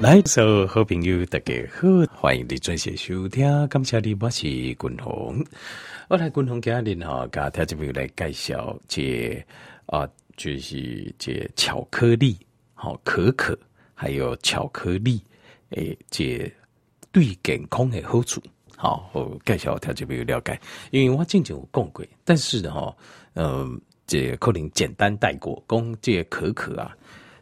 来，所有好朋友大家好，欢迎你准时收听。感谢你，我是君鸿。我来君鸿家里哈，给大家来介绍这啊，就是这巧克力，好可可，还有巧克力，诶，这对健康的好处，好，我介绍大家了解。因为我之前有讲过，但是呢，哈，嗯，这可能简单带过，讲这可可啊，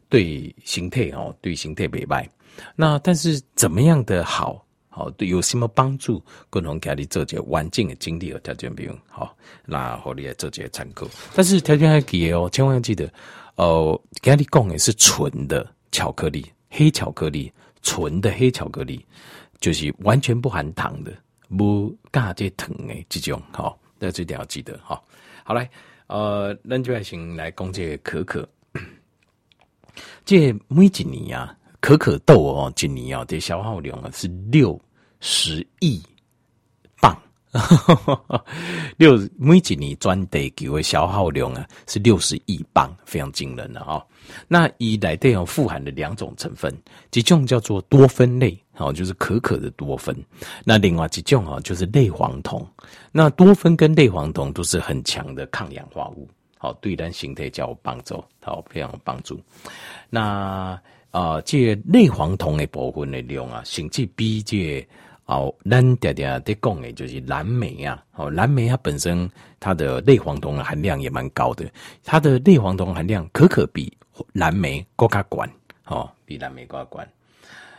对身体哦，对身体袂歹。那但是怎么样的好好对有什么帮助？共同给你做些环境的经历和条件，不用好，那和你来做些参考。但是条件还给哦，千万要记得哦，给你讲的是纯的巧克力，黑巧克力，纯的黑巧克力，就是完全不含糖的，不加这糖的这种好，那这点要记得好。好来，呃，那就来先来讲这个可可，这每几年呀。可可豆哦，今年哦的消耗量啊是六十亿磅，六每几年专得给为消耗量啊是六十亿磅，非常惊人了啊！那以来都有富含的两种成分，一种叫做多酚类，好，就是可可的多酚；那另外一种啊就是类黄酮。那多酚跟类黄酮都是很强的抗氧化物，好，对咱形态较有帮助，好，非常有帮助。那啊，这类黄酮的部分的量啊，甚至比这哦，咱爹爹在讲的，就是蓝莓啊，哦，蓝莓它本身它的类黄酮的含量也蛮高的，它的类黄酮含量可可比蓝莓更加高，哦，比蓝莓更加高。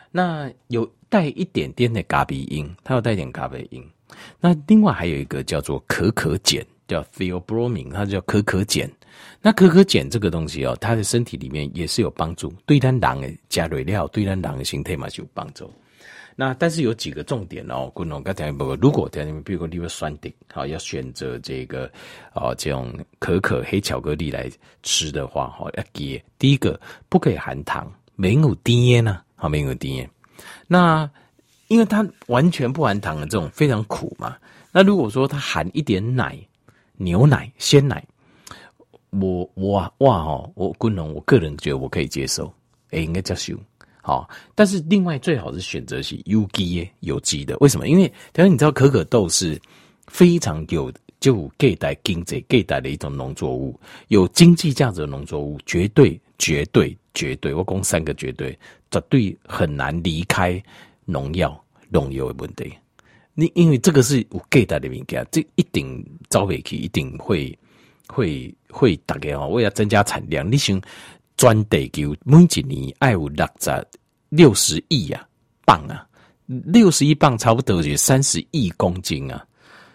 那有带一点点的咖啡因，它有带点咖啡因。那另外还有一个叫做可可碱，叫 theobromine，它叫可可碱。那可可碱这个东西哦，它的身体里面也是有帮助，对咱人的加蕊料，对咱人的形态嘛是有帮助。那但是有几个重点哦，观众刚才，如果在你们比如说你要选的，好要选择这个哦这种可可黑巧克力来吃的话，哈要记第一个不可以含糖，没有甜耶呢，好没有甜耶。那因为它完全不含糖的这种非常苦嘛。那如果说它含一点奶、牛奶、鲜奶。我我哇哈，我军龙，我个人觉得我可以接受，哎、欸，应该叫修好。但是另外最好是选择是有机有机的，为什么？因为等下你知道可可豆是非常有就给带经济给带的一种农作物，有经济价值的农作物，绝对绝对绝对，我讲三个绝对，绝对很难离开农药农药的问题。你因为这个是有给带的物件，这一定招回去，一定会。会会大概哦，为了增加产量，你想专地球每一年爱有六十六十亿啊磅啊，六十亿磅差不多就三十亿公斤啊，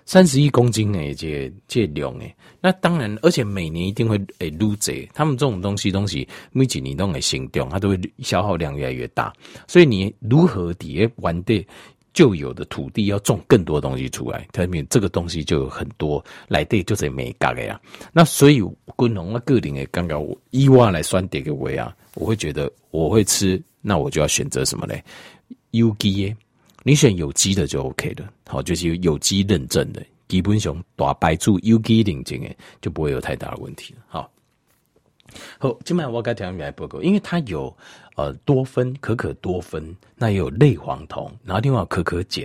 三十亿公斤诶，这这量诶，那当然，而且每年一定会诶撸这，他们这种东西东西每几年都会行动，它都会消耗量越来越大，所以你如何底下玩的？旧有的土地要种更多东西出来，它里面这个东西就有很多来对，就是没干的呀。那所以，昆农啊，个人诶，刚刚我伊娃来算点个位啊，我会觉得我会吃，那我就要选择什么嘞？有机耶，你选有机的就 OK 了。好，就是有机认证的，基本上大白柱有机认证诶，就不会有太大的问题了。好。好，今晚我该讲明报告，因为它有呃多酚，可可多酚，那也有类黄酮，然后另外可可碱，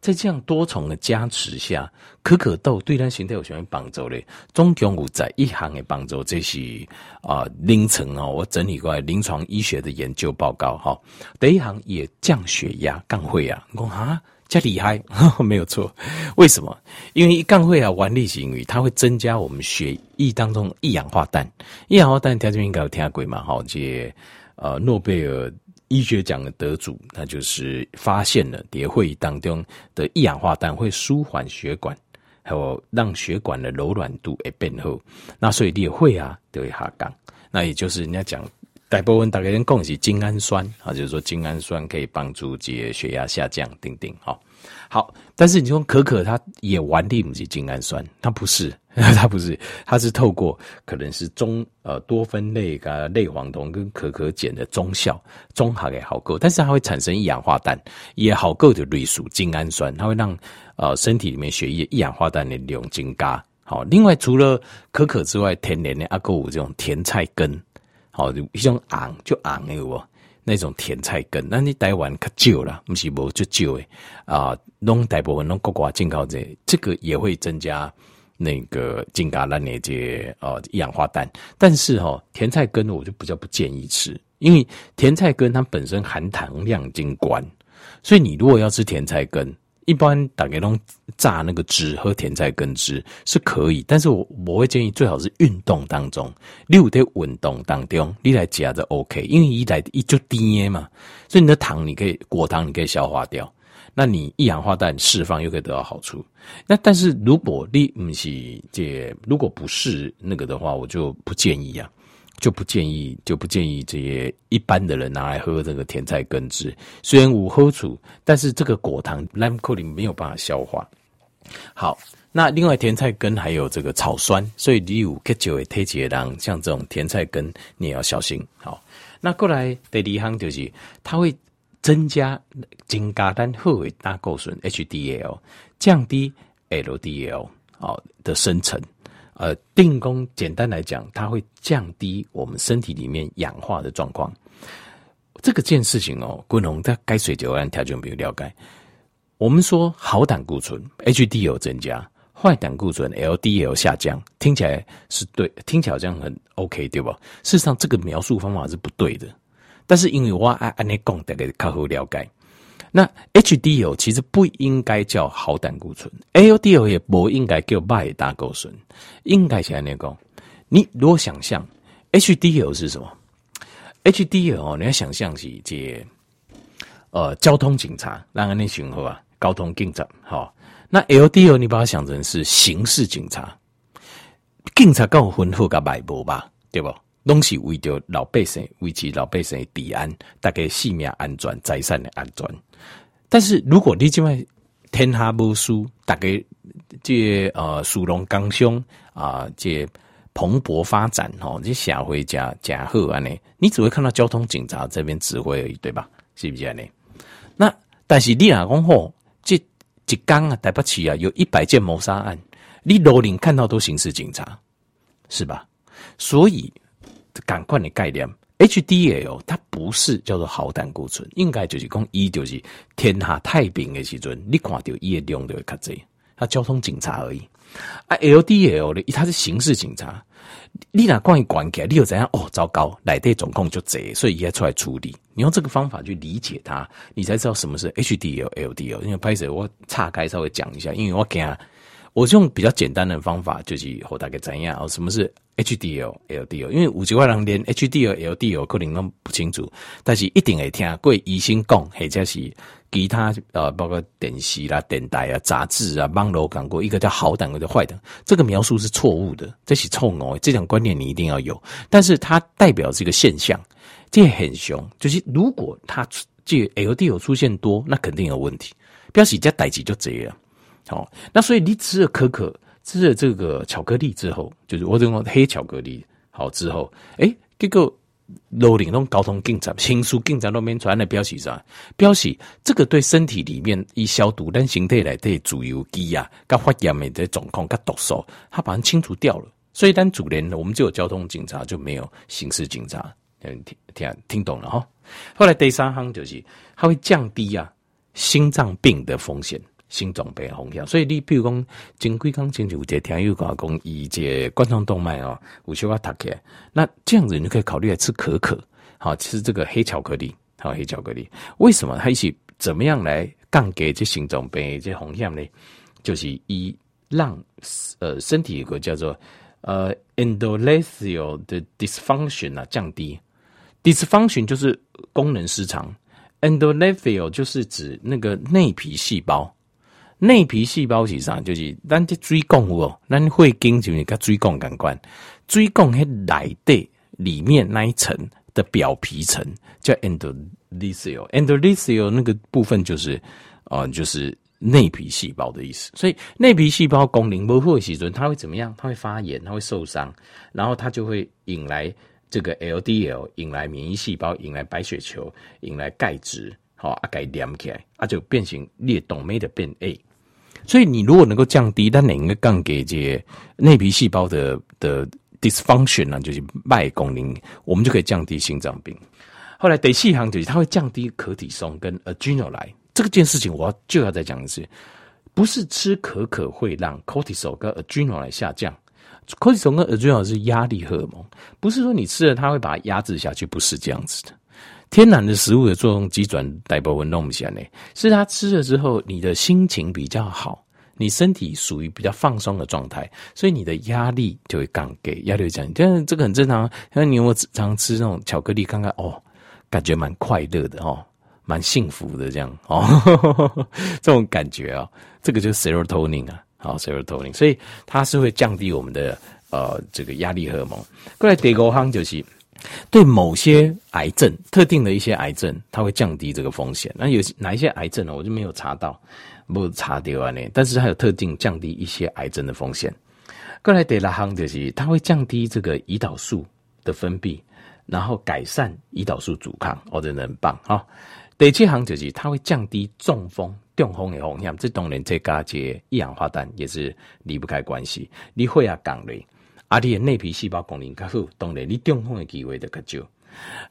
在这样多重的加持下，可可豆对咱身体有什么帮助嘞？总共有在一行的帮助，这是啊临床哦，我整理过来临床医学的研究报告哈。第一行也降血压、降血压，我讲哈。加厉害，没有错。为什么？因为一杠会啊，顽力行为，它会增加我们血液当中一氧化氮。一氧化氮，条件应该有听过嘛？好，这呃，诺贝尔医学奖的得主，那就是发现了，在会当中的一氧化氮会舒缓血管，还有让血管的柔软度会变好。那所以你会啊，就会下降。那也就是人家讲。大部分大概人讲是精氨酸啊，就是说精氨酸可以帮助这些血压下降，等等。好，好，但是你说可可它也完全不是精氨酸，它不是，它不是，它是透过可能是中呃多酚类啊类黄酮跟可可碱的中效综合给好够，但是它会产生一氧化氮，也好够的类属精氨酸，它会让呃身体里面血液一氧化氮的量增加。好，另外除了可可之外，天然的阿哥五这种甜菜根。好，一种昂就昂的哦，那种甜菜根，那你台湾可少了，不是无就少诶啊，弄大部分弄国外进口这，这个也会增加那个进嘎烂那些呃一氧化氮。但是哈、甜菜根我就比较不建议吃，因为甜菜根它本身含糖量经关，所以你如果要吃甜菜根。一般大概拢榨那个汁，喝甜菜根汁是可以，但是我我会建议最好是运动当中，你有在运动当中你来加就 OK，因为一来一就低嘛，所以你的糖你可以果糖你可以消化掉，那你一氧化氮释放又可以得到好处。那但是如果你不是这如果不是那个的话，我就不建议啊。就不建议，就不建议这些一般的人拿来喝这个甜菜根汁。虽然无喝处，但是这个果糖兰克林没有办法消化。好，那另外甜菜根还有这个草酸，所以你有喝酒的体质的，像这种甜菜根你也要小心。好，那过来第二行就是它会增加增加单后尾胆固醇 HDL，降低 LDL 好的生成。呃，定功简单来讲，它会降低我们身体里面氧化的状况。这个件事情哦，滚龙在该水酒按条件没有了解。我们说好胆固醇 HDL 增加，坏胆固醇 LDL 下降，听起来是对，听起来好像很 OK，对吧？事实上，这个描述方法是不对的。但是因为我爱按你讲，大家较好了解。那 HDL 其实不应该叫好胆固醇，LDL 也不应该叫坏胆固醇，应该是按那个。你如果想象 HDL 是什么？HDL 哦，你要想象是这呃交通警察，让人家巡逻啊，交通警察好。那 LDL 你把它想成是刑事警察，警察够分好个脉搏吧，对不？东西为着老百姓维持老百姓的治安，大概性命安全、财产的安全。但是如果你今晚天下无事，大概这呃殊荣刚雄啊，这蓬勃发展哦，这社会加加好安尼，你只会看到交通警察这边指挥而已，对吧？是不是安尼？那但是你若讲吼，这一天啊，台北市啊，有一百件谋杀案，你路上看到都刑事警察，是吧？所以。赶快的概念，HDL 它不是叫做好胆固醇，应该就是讲伊就是天下太平的时阵，你看到伊的量就会较济，他交通警察而已。啊，LDL 呢，他是刑事警察，你哪关于关起来，你又怎样？哦，糟糕，内底总共就贼，所以也出来处理。你用这个方法去理解它，你才知道什么是 HDL、LDL。因为拍摄我岔开稍微讲一下，因为我惊。我用比较简单的方法，就是和大家怎样哦？什么是 HDL、LDL？因为有几块人连 HDL、LDL 可能都不清楚，但是一定会听过医生讲，或者是其他呃，包括电视啦、电台啊、杂志啊、网络讲过一个叫好胆，一个叫坏胆。这个描述是错误的，这是错误。这种观念你一定要有，但是它代表这个现象，这很凶。就是如果它这 LDL 出现多，那肯定有问题。表示这代志就这样。好，那所以你吃了可可，吃了这个巧克力之后，就是我这种黑巧克力好之后，诶、欸，这个路顶中交通警察、刑事警察那边传来表示啥？表示这个对身体里面一消毒，但形态来对主油基啊、跟发炎的这种控、跟毒素，它把它清除掉了。所以单主联我们就有交通警察，就没有刑事警察。听听听懂了哈？后来第三项就是，它会降低啊心脏病的风险。心脏病风险，所以你比如讲，前几天前就有一个听友讲讲，以这冠状动脉哦，有小可塌起来，那这样子你可以考虑来吃可可，好吃这个黑巧克力，好黑巧克力，为什么它一起怎么样来降低这心脏病这风险呢？就是以让呃身体有个叫做呃 endothelial 的 dysfunction 啊降低，dysfunction 就是功能失常，endothelial 就是指那个内皮细胞。内皮细胞是啥？就是咱这水管哦，咱会经就是跟水管相关。水管喺内底里面那一层的表皮层叫 endothelial，endothelial 那个部分就是啊、就是内皮细胞的意思。所以内皮细胞功能不好的时阵，它会怎么样？它会发炎，它会受伤，然后它就会引来这个 LDL，引来免疫细胞，引来白血球，引来钙质。好，啊，钙连起来，啊，就变成裂动，没得变 A。所以你如果能够降低，但哪个降给这内皮细胞的的 dysfunction 呢？就是败功能，我们就可以降低心脏病。后来第四项就是它会降低可体松跟 adrenal 来。这个件事情我要就要再讲一次，不是吃可可会让 cortisol 跟 adrenal 来下降。cortisol 跟 adrenal 是压力荷尔蒙，不是说你吃了它会把它压制下去，不是这样子的。天然的食物的作用机转大部分弄不起来呢，是它吃了之后，你的心情比较好，你身体属于比较放松的状态，所以你的压力就会降低，压力会降低。但是这个很正常，像你我常吃那种巧克力，看看哦，感觉蛮快乐的哦，蛮幸福的这样哦，呵呵呵这种感觉啊、哦，这个就是 serotonin 啊，好 serotonin，所以它是会降低我们的呃这个压力荷尔蒙。过来第五项就是。对某些癌症，特定的一些癌症，它会降低这个风险。那有哪一些癌症呢？我就没有查到，不查掉啊呢。但是它有特定降低一些癌症的风险。过来第六项就是，它会降低这个胰岛素的分泌，然后改善胰岛素阻抗，哦，真的很棒哈。第七行就是，它会降低中风、中风的风险。这当然这加些一氧化氮也是离不开关系。你会啊，讲嘞。阿你的内皮细胞功能较好，当然你中风的机会就较少。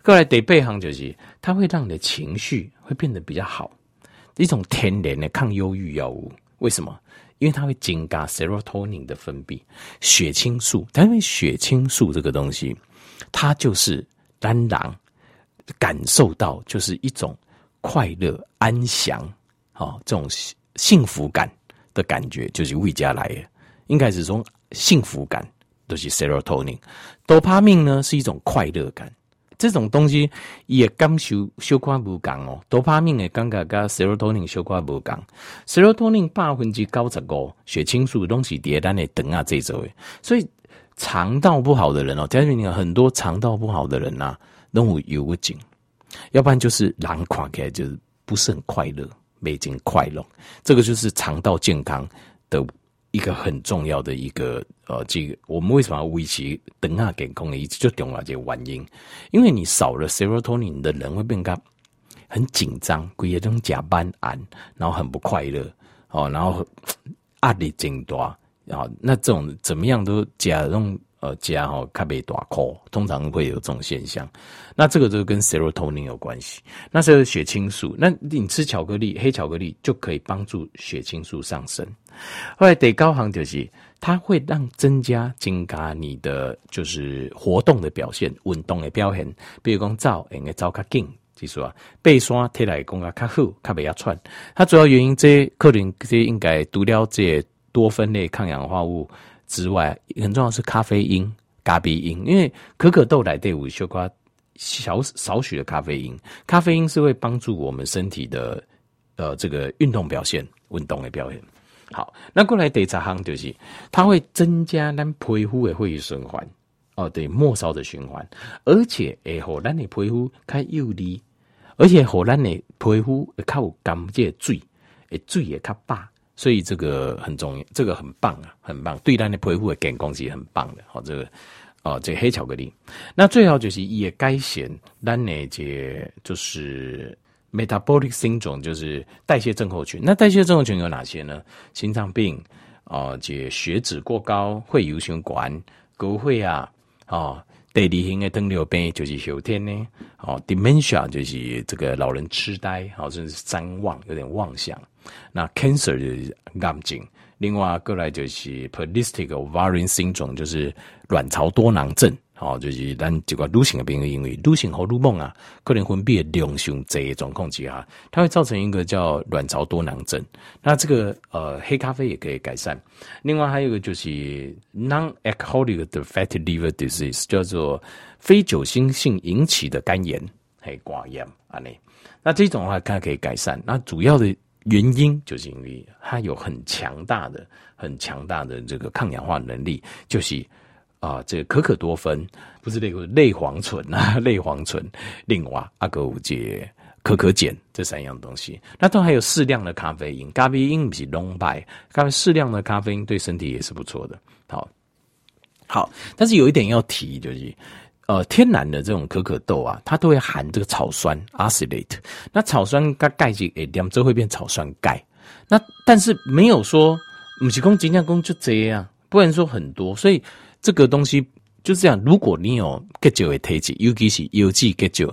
过来第八项就是，它会让你的情绪会变得比较好，一种天然的抗忧郁药物。为什么？因为它会增加 serotonin 的分泌，血清素。但因为血清素这个东西，它就是让人感受到就是一种快乐、安详，哦，这种幸福感的感觉，就是为家来的，应该是从幸福感。都是 serotonin，多巴胺呢是一种快乐感，这种东西也感受相关不同哦。多巴胺的感觉跟 serotonin 相关不同，serotonin 百分之九十五，血清素东西叠单的等啊这种，所以肠道不好的人哦，家里面很多肠道不好的人呐、啊，都会有个症，要不然就是人看起来就是不是很快乐，没劲快乐，这个就是肠道健康的。一个很重要的一个呃，这个我们为什么要维持等下健康的一直就重要这个原因，因为你少了 serotonin 的人会变得很紧张，规个种加班安，然后很不快乐哦，然后压力增大，啊那这种怎么样都加种。呃，加哈咖啡大口，通常会有这种现象。那这个就跟 serotonin 有关系。那是血清素。那你吃巧克力，黑巧克力就可以帮助血清素上升。后来第九项就是，它会让增加增加你的就是活动的表现，运动的表现。比如讲走，应该走较紧，就是说背山体来讲啊较好，较袂喘。它主要原因，这可能这应该除了这多酚类抗氧化物。之外，很重要是咖啡因、咖啡因，因为可可豆来对五秀瓜小少许的咖啡因，咖啡因是会帮助我们身体的呃这个运动表现、运动的表现。好，那过来第十项就是它会增加咱皮肤的血液循环哦，对末梢的循环，而且会让咱的皮肤较有利，而且让咱的皮肤会较有感觉水，诶水也较白。所以这个很重要，这个很棒啊，很棒，对咱的皮肤的健康是很棒的。好，这个哦，这个黑巧克力，那最好就是也该选咱那些就是 metabolic syndrome，就是代谢症候群。那代谢症候群有哪些呢？心脏病哦，这血脂过高、会油血管、高血压啊。第二型的糖尿病就是后天呢，哦，dementia 就是这个老人痴呆，好，甚至是譫妄，有点妄想。那 cancer 就是癌症，另外过来就是 polycystic ovarian syndrome，就是卵巢多囊症。哦，就是咱这个女性的病，因为女性荷尔蒙啊，可能分泌的量上这状况之下，它会造成一个叫卵巢多囊症。那这个呃，黑咖啡也可以改善。另外还有一个就是 non-alcoholic fatty liver disease，叫做非酒精性引起的肝炎，还挂炎啊那。那这种的话它可以改善。那主要的原因就是因为它有很强大的、很强大的这个抗氧化能力，就是。啊，这个可可多酚不是那个类黄醇啊，类黄醇，另外阿哥五节可可碱这三样东西，那都还有适量的咖啡因，咖啡因比浓白，咖啡适量的咖啡因对身体也是不错的。好，好，但是有一点要提，就是呃，天然的这种可可豆啊，它都会含这个草酸 （acylate），那草酸跟钙质一点，就会变草酸钙。那但是没有说，不是说尽量说就这样，不能说很多，所以。这个东西就是这样。如果你有结石的体质，尤其是有机结石，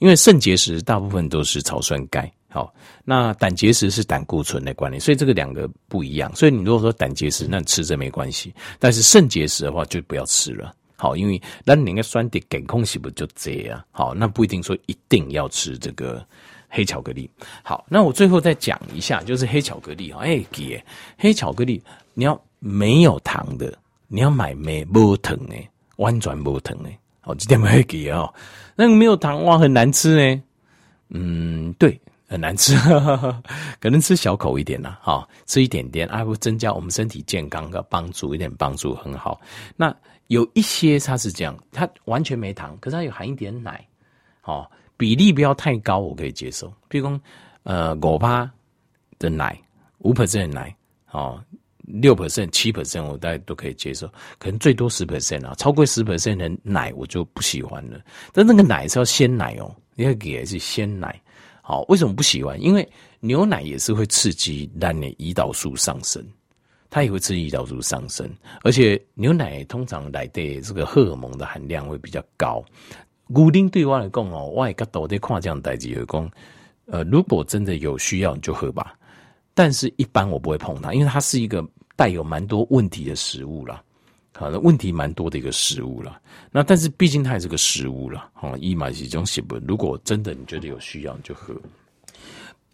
因为肾结石大部分都是草酸钙。好，那胆结石是胆固醇的关联，所以这个两个不一样。所以你如果说胆结石，那你吃着没关系。但是肾结石的话，就不要吃了。好，因为那你那个酸的感控是不是就这样？好，那不一定说一定要吃这个黑巧克力。好，那我最后再讲一下，就是黑巧克力。哎，给黑巧克力，你要没有糖的，你要买没无糖的，完全无糖的。好，这点没给哦。那个没有糖哇，很难吃呢。嗯，对。很难吃，可能吃小口一点啦，哈，吃一点点，啊，会增加我们身体健康的帮助，一点帮助很好。那有一些它是这样，它完全没糖，可是它有含一点奶，哦，比例不要太高，我可以接受。比如说，呃，五趴的奶，五 percent 的奶，哦，六 percent、七 percent，我大概都可以接受。可能最多十 percent 啊，超过十 percent 的奶我就不喜欢了。但那个奶是要鲜奶哦，你要给的是鲜奶。好，为什么不喜欢？因为牛奶也是会刺激让你胰岛素上升，它也会刺激胰岛素上升，而且牛奶通常来的这个荷尔蒙的含量会比较高。固定对我来讲哦，我也个都在看这样代志，讲呃，如果真的有需要你就喝吧，但是一般我不会碰它，因为它是一个带有蛮多问题的食物啦。好，那问题蛮多的一个食物了。那但是毕竟它也是个食物了。好，伊嘛是一种食物。如果真的你觉得有需要，你就喝。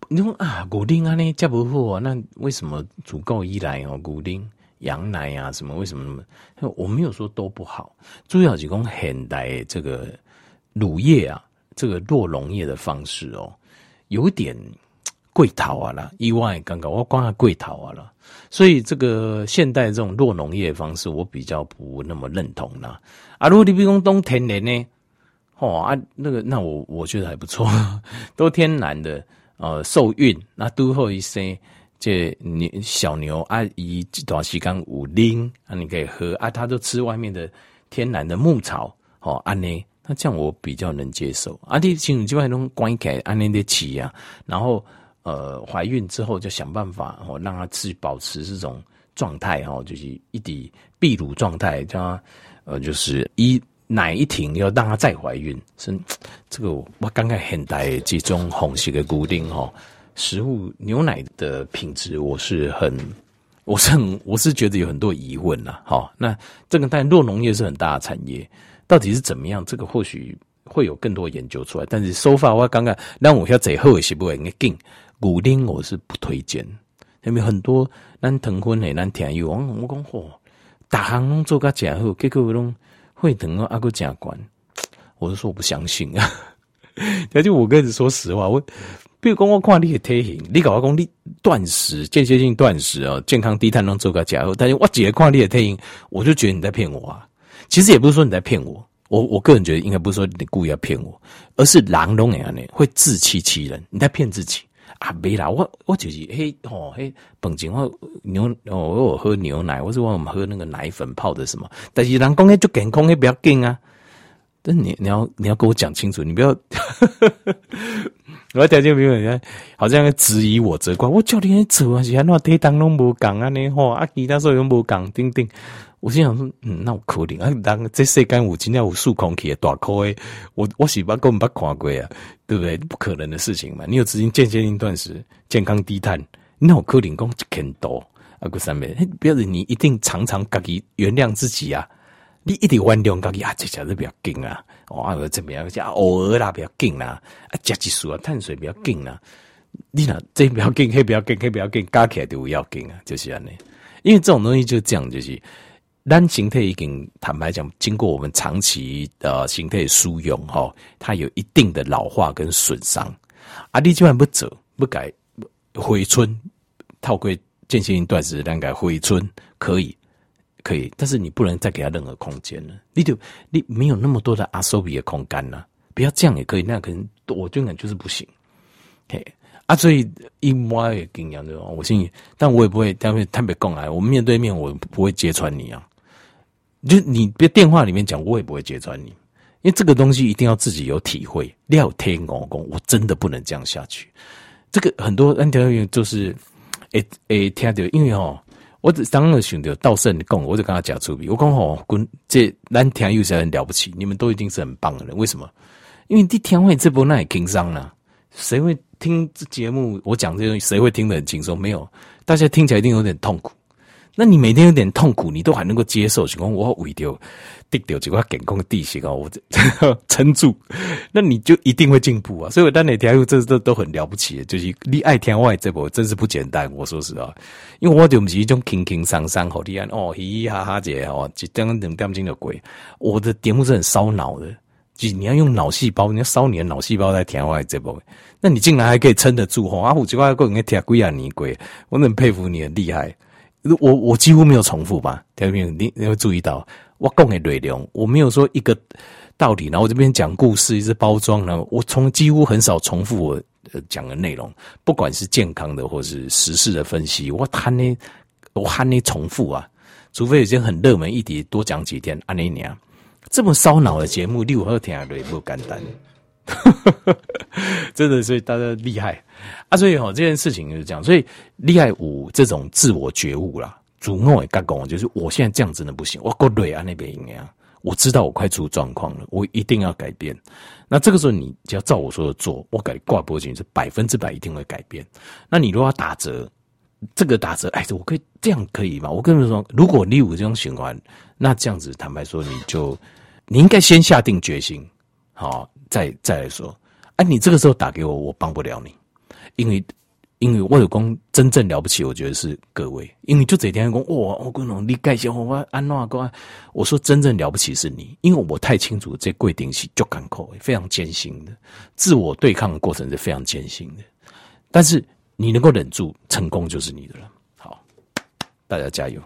你说啊，固定啊呢，加不好啊？那为什么足够依赖哦？固定羊奶啊什么？为什么那么？我没有说都不好。主要是讲现代这个乳液啊，这个酪农业的方式哦，有点。贵头啊啦，意外刚刚我光下贵头啊啦，所以这个现代这种酪农业方式，我比较不那么认同啦。啊，如果你比如讲天然呢，哦啊，那个那我我觉得还不错，都天然的，呃，受孕那都后一些这牛小牛啊，一段时间有拎啊，你可以喝啊，它都吃外面的天然的牧草，哦，安呢，那这样我比较能接受。啊，你像这边那种关起来安尼的起啊，然后。呃，怀孕之后就想办法哦，让她自己保持这种状态哦，就是一滴泌乳状态，叫她呃，就是一奶一停要让她再怀孕。是这个我刚刚现代这种红色的固定哦，食物牛奶的品质我是很，我是很，我是觉得有很多疑问呐。好，那这个但酪农业是很大的产业，到底是怎么样？这个或许会有更多研究出来。但是 so far 我刚刚让我要最后是不会给。古丁我是不推荐，因为很多咱疼婚的咱听友，我我讲嚯，大行拢做个假货，结果拢会疼啊，阿个假关，我就说我不相信啊。那就我跟你说实话，我比如讲我看你的体型，你搞我讲你断食间歇性断食啊，健康低碳拢做个假货，但是我直接看你的体型，我就觉得你在骗我啊。其实也不是说你在骗我，我我个人觉得应该不是说你故意要骗我，而是狼拢样呢会自欺欺人，你在骗自己。啊，没啦，我我就是嘿吼嘿，本钱我牛哦，我喝牛奶，我是我们喝那个奶粉泡的什么，但是人讲嘿就健康嘿不要紧啊，但你你要你要跟我讲清楚，你不要，我条件没有人家好像质疑我责怪我叫你做啊，是安怎地当拢无讲啊，你吼啊其他所有拢无讲，丁丁。我心想说，嗯，那我可怜啊！当这世间有今天有数空气大块，我 我是把根本不看过啊，对不对？不可能的事情嘛！你有资金间歇性断食，健康低碳，那我可怜讲一千多啊个三倍，不要你一定常常自己原谅自己啊！你一直原谅自己啊！这下子比较紧啊！哇，怎么样？加偶尔啦，比较紧啦！啊，加激素啊，碳水比较紧啦！你呐，这比较紧，那比较紧，那比较紧，加起来就要紧啊！就是安尼，因为这种东西就这样，就是。单形态已经坦白讲，经过我们长期的形态输用，哈，它有一定的老化跟损伤。啊，你就算不走不改回春，套过间歇性断食，让改回春可以可以，但是你不能再给他任何空间了。你就你没有那么多的阿索比的空间了，不要这样也可以，那可能我觉得就是不行。嘿。啊，所以一摸也跟一样的，我信，但我也不会，但会特别讲来，我们面对面，我不会揭穿你啊。就你别电话里面讲，我也不会揭穿你，因为这个东西一定要自己有体会。廖天公公，我真的不能这样下去。这个很多 N T 员就是诶诶听到，因为哦，我只当了选择道圣的讲，我就跟他讲出比，我讲吼，滚这咱听有些很了不起，你们都已经是很棒的人，为什么？因为你听完这波那也轻松了，谁会听这节目？我讲这东西，谁会听得很轻松？没有，大家听起来一定有点痛苦。那你每天有点痛苦，你都还能够接受，情况我为掉跌掉几块健康的地形啊，我 撑住，那你就一定会进步啊！所以我当你听，这这都很了不起，就是你爱听我这波真是不简单。我说实话，因为我就不是一种轻轻松松好听哦，嘻嘻哈哈姐哦，一点两点钟的鬼。我的节目是很烧脑的，就是你要用脑细胞，你要烧你的脑细胞来听我这波，那你竟然还可以撑得住吼！啊，我这块个人听几啊年鬼，我很佩服你，很厉害。我我几乎没有重复吧？听到没有？你你会注意到我讲的内容，我没有说一个道理，然后我这边讲故事，一直包装，然后我从几乎很少重复我呃讲的内容，不管是健康的或是时事的分析，我喊你我喊你重复啊，除非有些很热门议题，多讲几天。按你讲这么烧脑的节目，你有何听的不简单？真的，所以大家厉害啊！所以哈，这件事情就是这样。所以厉害五这种自我觉悟啦，主动也干讲，就是我现在这样真的不行，我够累啊那边应该，我知道我快出状况了，我一定要改变。那这个时候你只要照我说的做，我改挂脖颈是百分之百一定会改变。那你如果要打折，这个打折，哎，我可以这样可以吗？我跟你说，如果你有这种循环，那这样子坦白说，你就你应该先下定决心，好。再再来说，哎、啊，你这个时候打给我，我帮不了你，因为因为我有功真正了不起，我觉得是各位，因为就这天讲哇，我跟你介绍我安诺哥，我说真正了不起是你，因为我太清楚这规定是就港口非常艰辛的，自我对抗的过程是非常艰辛的，但是你能够忍住，成功就是你的了。好，大家加油。